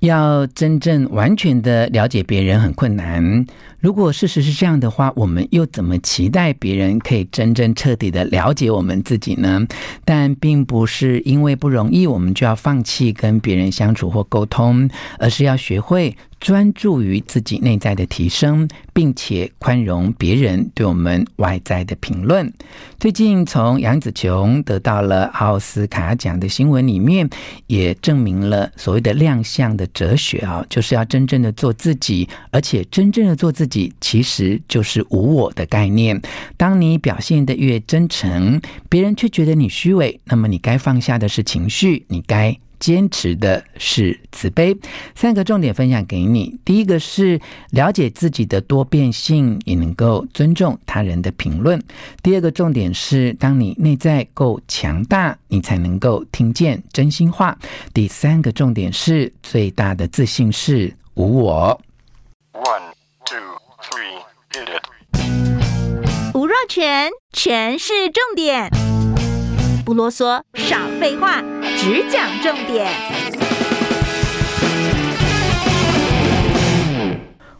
要真正完全的了解别人很困难。如果事实是这样的话，我们又怎么期待别人可以真正彻底的了解我们自己呢？但并不是因为不容易，我们就要放弃跟别人相处或沟通，而是要学会。专注于自己内在的提升，并且宽容别人对我们外在的评论。最近从杨紫琼得到了奥斯卡奖的新闻里面，也证明了所谓的亮相的哲学啊，就是要真正的做自己，而且真正的做自己其实就是无我的概念。当你表现得越真诚，别人却觉得你虚伪，那么你该放下的是情绪，你该。坚持的是慈悲，三个重点分享给你。第一个是了解自己的多变性，也能够尊重他人的评论。第二个重点是，当你内在够强大，你才能够听见真心话。第三个重点是，最大的自信是无我。One, two, three, hit it. 吴若全，全是重点，不啰嗦，少废话。只讲重点。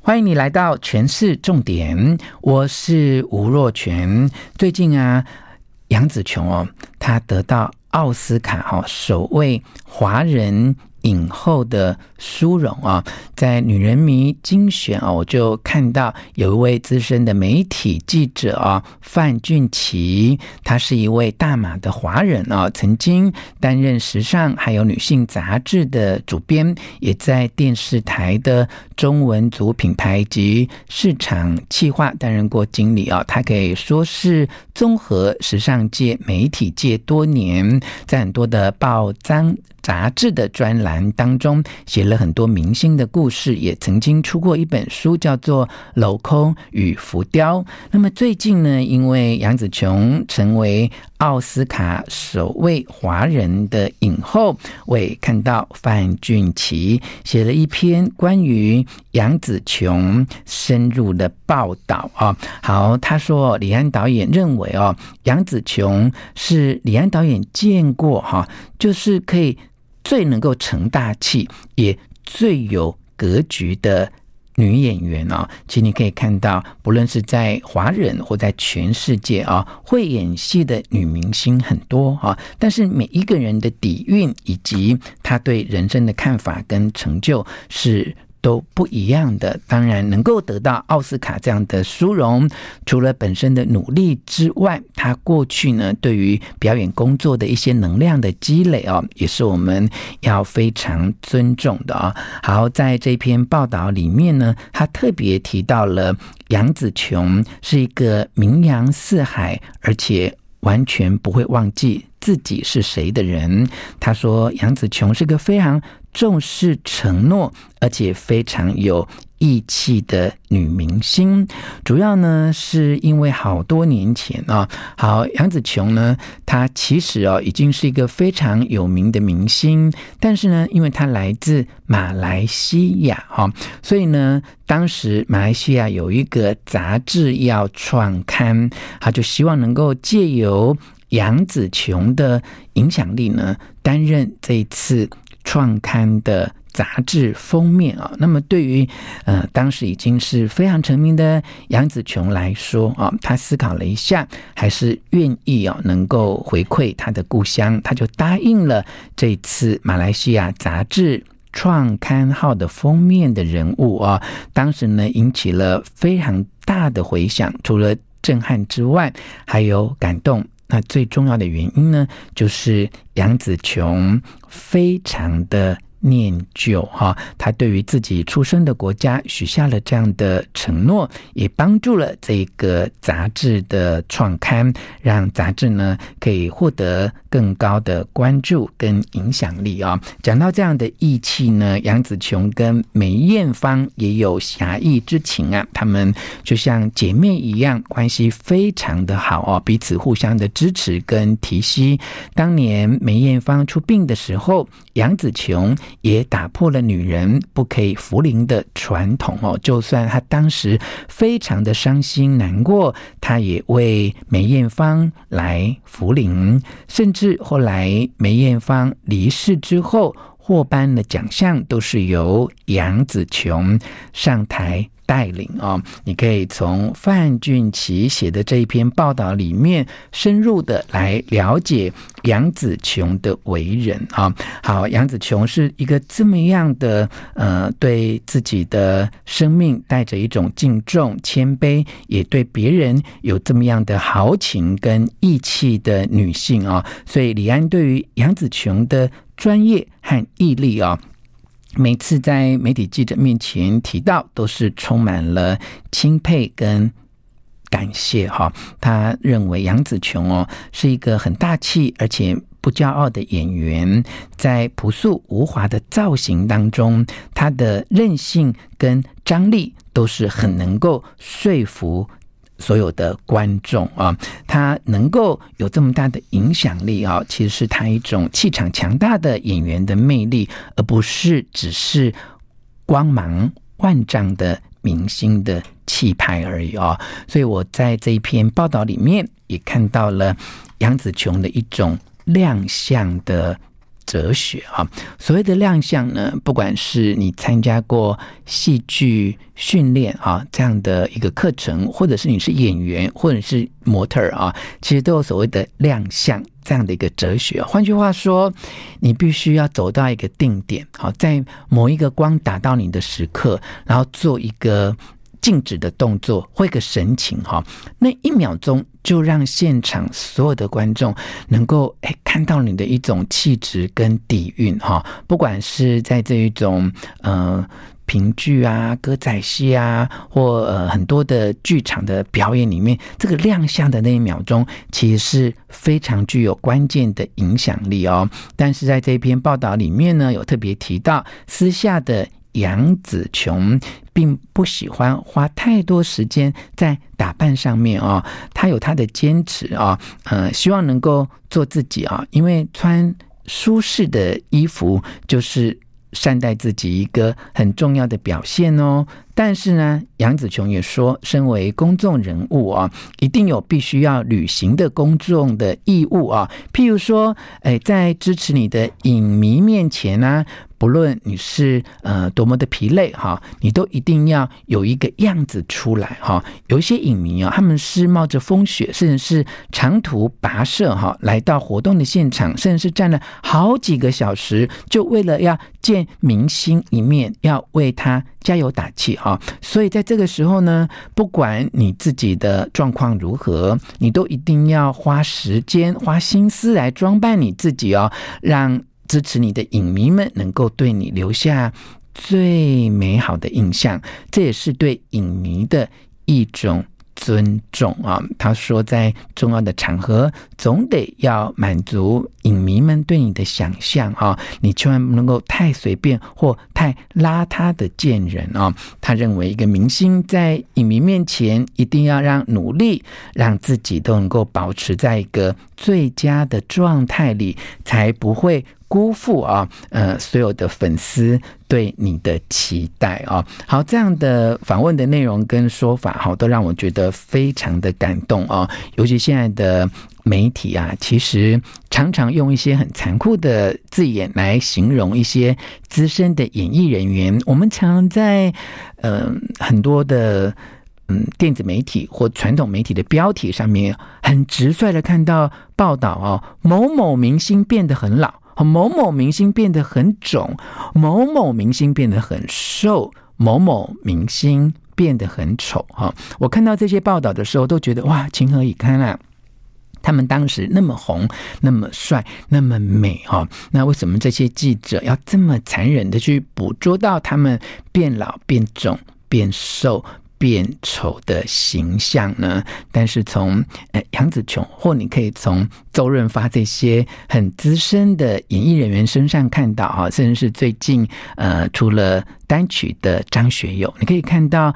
欢迎你来到全市重点，我是吴若全。最近啊，杨紫琼哦，她得到奥斯卡哈首位华人。影后的殊荣啊，在女人迷精选啊，我就看到有一位资深的媒体记者啊，范俊琪，他是一位大马的华人啊，曾经担任时尚还有女性杂志的主编，也在电视台的中文组品牌及市场企划担任过经理啊，他可以说是综合时尚界、媒体界多年，在很多的报章。杂志的专栏当中写了很多明星的故事，也曾经出过一本书，叫做《镂空与浮雕》。那么最近呢，因为杨紫琼成为奥斯卡首位华人的影后，我也看到范俊琪写了一篇关于杨紫琼深入的报道啊。好，他说李安导演认为哦，杨紫琼是李安导演见过哈，就是可以。最能够成大器，也最有格局的女演员啊，其实你可以看到，不论是在华人或在全世界啊，会演戏的女明星很多啊，但是每一个人的底蕴以及她对人生的看法跟成就是。都不一样的，当然能够得到奥斯卡这样的殊荣，除了本身的努力之外，他过去呢对于表演工作的一些能量的积累哦，也是我们要非常尊重的啊。好，在这篇报道里面呢，他特别提到了杨紫琼是一个名扬四海，而且完全不会忘记自己是谁的人。他说，杨紫琼是个非常。重视承诺，而且非常有义气的女明星，主要呢是因为好多年前啊，好杨紫琼呢，她其实哦已经是一个非常有名的明星，但是呢，因为她来自马来西亚哈，所以呢，当时马来西亚有一个杂志要创刊，他就希望能够借由杨紫琼的影响力呢，担任这一次。创刊的杂志封面啊，那么对于呃当时已经是非常成名的杨紫琼来说啊，她思考了一下，还是愿意啊能够回馈他的故乡，他就答应了这次马来西亚杂志创刊号的封面的人物啊，当时呢引起了非常大的回响，除了震撼之外，还有感动。那最重要的原因呢，就是杨紫琼非常的。念旧哈，他对于自己出生的国家许下了这样的承诺，也帮助了这个杂志的创刊，让杂志呢可以获得更高的关注跟影响力啊。讲到这样的义气呢，杨紫琼跟梅艳芳也有侠义之情啊，他们就像姐妹一样，关系非常的好哦，彼此互相的支持跟提携。当年梅艳芳出殡的时候，杨紫琼。也打破了女人不可以服灵的传统哦。就算她当时非常的伤心难过，她也为梅艳芳来服灵。甚至后来梅艳芳离世之后，获颁的奖项都是由杨紫琼上台带领啊，你可以从范俊琪写的这一篇报道里面深入的来了解杨紫琼的为人啊。好，杨紫琼是一个这么样的呃，对自己的生命带着一种敬重、谦卑，也对别人有这么样的豪情跟义气的女性啊。所以李安对于杨紫琼的专业和毅力啊。每次在媒体记者面前提到，都是充满了钦佩跟感谢哈。他认为杨紫琼哦是一个很大气而且不骄傲的演员，在朴素无华的造型当中，他的韧性跟张力都是很能够说服。所有的观众啊，他能够有这么大的影响力啊，其实是他一种气场强大的演员的魅力，而不是只是光芒万丈的明星的气派而已啊。所以我在这一篇报道里面也看到了杨紫琼的一种亮相的。哲学啊，所谓的亮相呢，不管是你参加过戏剧训练啊这样的一个课程，或者是你是演员，或者是模特儿啊，其实都有所谓的亮相这样的一个哲学。换句话说，你必须要走到一个定点，好，在某一个光打到你的时刻，然后做一个。静止的动作或一个神情哈，那一秒钟就让现场所有的观众能够诶看到你的一种气质跟底蕴哈，不管是在这一种呃评剧啊、歌仔戏啊，或呃很多的剧场的表演里面，这个亮相的那一秒钟，其实是非常具有关键的影响力哦。但是在这篇报道里面呢，有特别提到私下的。杨紫琼并不喜欢花太多时间在打扮上面哦，她有她的坚持啊，呃，希望能够做自己啊，因为穿舒适的衣服就是善待自己一个很重要的表现哦。但是呢，杨紫琼也说，身为公众人物啊，一定有必须要履行的公众的义务啊。譬如说，哎，在支持你的影迷面前呢、啊，不论你是呃多么的疲累哈，你都一定要有一个样子出来哈。有一些影迷啊，他们是冒着风雪，甚至是长途跋涉哈，来到活动的现场，甚至是站了好几个小时，就为了要见明星一面，要为他加油打气哈。啊所以在这个时候呢，不管你自己的状况如何，你都一定要花时间、花心思来装扮你自己哦，让支持你的影迷们能够对你留下最美好的印象。这也是对影迷的一种。尊重啊，他说，在重要的场合，总得要满足影迷们对你的想象啊，你千万不能够太随便或太邋遢的见人啊。他认为，一个明星在影迷面前，一定要让努力，让自己都能够保持在一个最佳的状态里，才不会。辜负啊，呃，所有的粉丝对你的期待啊，好，这样的访问的内容跟说法，好，都让我觉得非常的感动啊。尤其现在的媒体啊，其实常常用一些很残酷的字眼来形容一些资深的演艺人员。我们常在呃很多的嗯电子媒体或传统媒体的标题上面，很直率的看到报道哦，某某明星变得很老。某某明星变得很肿，某某明星变得很瘦，某某明星变得很丑。哈，我看到这些报道的时候，都觉得哇，情何以堪啊！他们当时那么红，那么帅，那么美，哈，那为什么这些记者要这么残忍的去捕捉到他们变老、变肿、变瘦？变丑的形象呢？但是从呃杨紫琼，或你可以从周润发这些很资深的演艺人员身上看到哈，甚至是最近呃出了单曲的张学友，你可以看到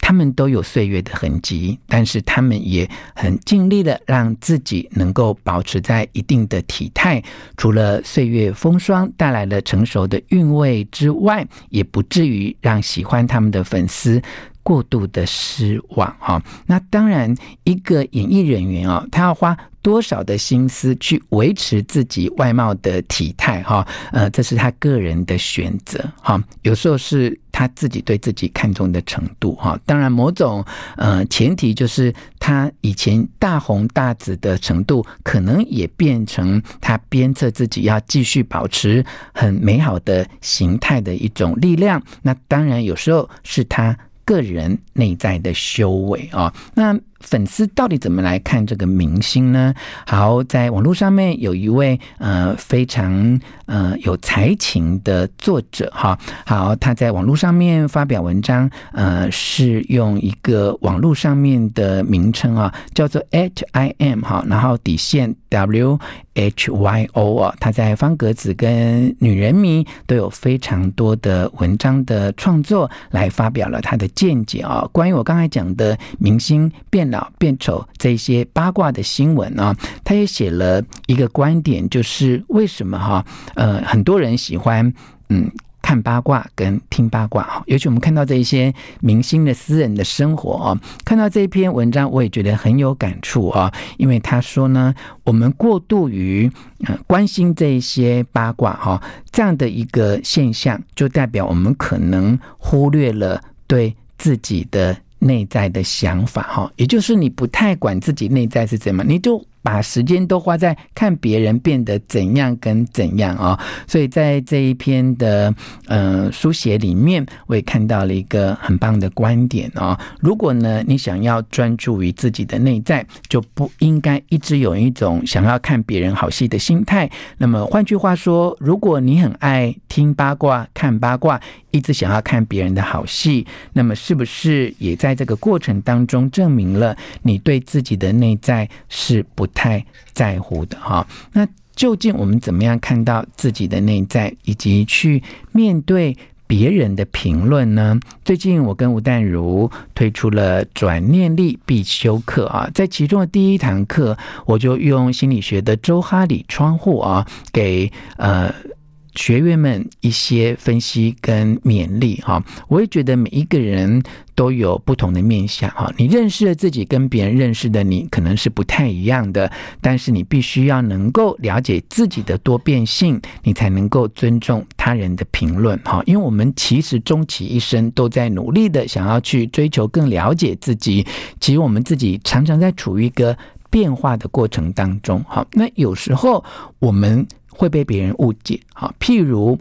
他们都有岁月的痕迹，但是他们也很尽力的让自己能够保持在一定的体态，除了岁月风霜带来了成熟的韵味之外，也不至于让喜欢他们的粉丝。过度的失望啊！那当然，一个演艺人员啊，他要花多少的心思去维持自己外貌的体态哈，呃，这是他个人的选择哈。有时候是他自己对自己看重的程度哈。当然，某种呃前提就是他以前大红大紫的程度，可能也变成他鞭策自己要继续保持很美好的形态的一种力量。那当然，有时候是他个人内在的修为啊。那。粉丝到底怎么来看这个明星呢？好，在网络上面有一位呃非常呃有才情的作者哈，好，他在网络上面发表文章，呃，是用一个网络上面的名称啊，叫做 @im 哈，然后底线 W H Y O 啊，他在方格子跟女人迷都有非常多的文章的创作，来发表了他的见解啊，关于我刚才讲的明星变老变丑这些八卦的新闻啊，他也写了一个观点，就是为什么哈呃很多人喜欢嗯看八卦跟听八卦哈，尤其我们看到这一些明星的私人的生活啊，看到这一篇文章我也觉得很有感触啊，因为他说呢，我们过度于关心这一些八卦哈，这样的一个现象，就代表我们可能忽略了对自己的。内在的想法，哈，也就是你不太管自己内在是怎么，你就。把时间都花在看别人变得怎样跟怎样啊，所以在这一篇的呃书写里面，我也看到了一个很棒的观点啊。如果呢你想要专注于自己的内在，就不应该一直有一种想要看别人好戏的心态。那么换句话说，如果你很爱听八卦、看八卦，一直想要看别人的好戏，那么是不是也在这个过程当中证明了你对自己的内在是不太在乎的哈，那究竟我们怎么样看到自己的内在，以及去面对别人的评论呢？最近我跟吴淡如推出了转念力必修课啊，在其中的第一堂课，我就用心理学的周哈里窗户啊，给呃。学员们一些分析跟勉励哈，我也觉得每一个人都有不同的面向哈。你认识的自己跟别人认识的你可能是不太一样的，但是你必须要能够了解自己的多变性，你才能够尊重他人的评论哈。因为我们其实终其一生都在努力的想要去追求更了解自己，其实我们自己常常在处于一个变化的过程当中哈。那有时候我们。会被别人误解，好，譬如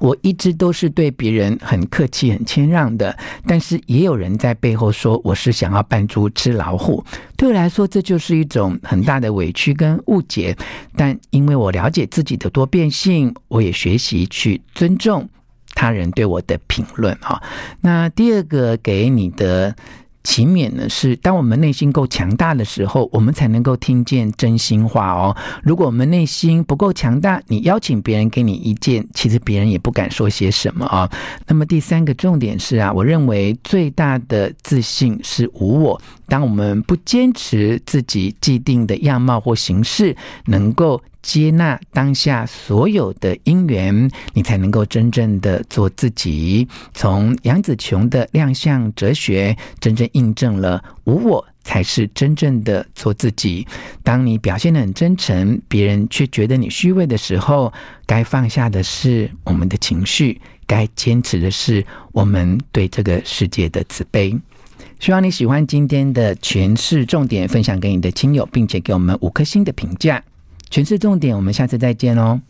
我一直都是对别人很客气、很谦让的，但是也有人在背后说我是想要扮猪吃老虎。对我来说，这就是一种很大的委屈跟误解。但因为我了解自己的多变性，我也学习去尊重他人对我的评论啊。那第二个给你的。勤勉呢，是当我们内心够强大的时候，我们才能够听见真心话哦。如果我们内心不够强大，你邀请别人给你意见，其实别人也不敢说些什么啊。那么第三个重点是啊，我认为最大的自信是无我。当我们不坚持自己既定的样貌或形式，能够。接纳当下所有的因缘，你才能够真正的做自己。从杨紫琼的亮相哲学，真正印证了无我才是真正的做自己。当你表现的很真诚，别人却觉得你虚伪的时候，该放下的是我们的情绪，该坚持的是我们对这个世界的慈悲。希望你喜欢今天的诠释重点，分享给你的亲友，并且给我们五颗星的评价。全是重点，我们下次再见哦。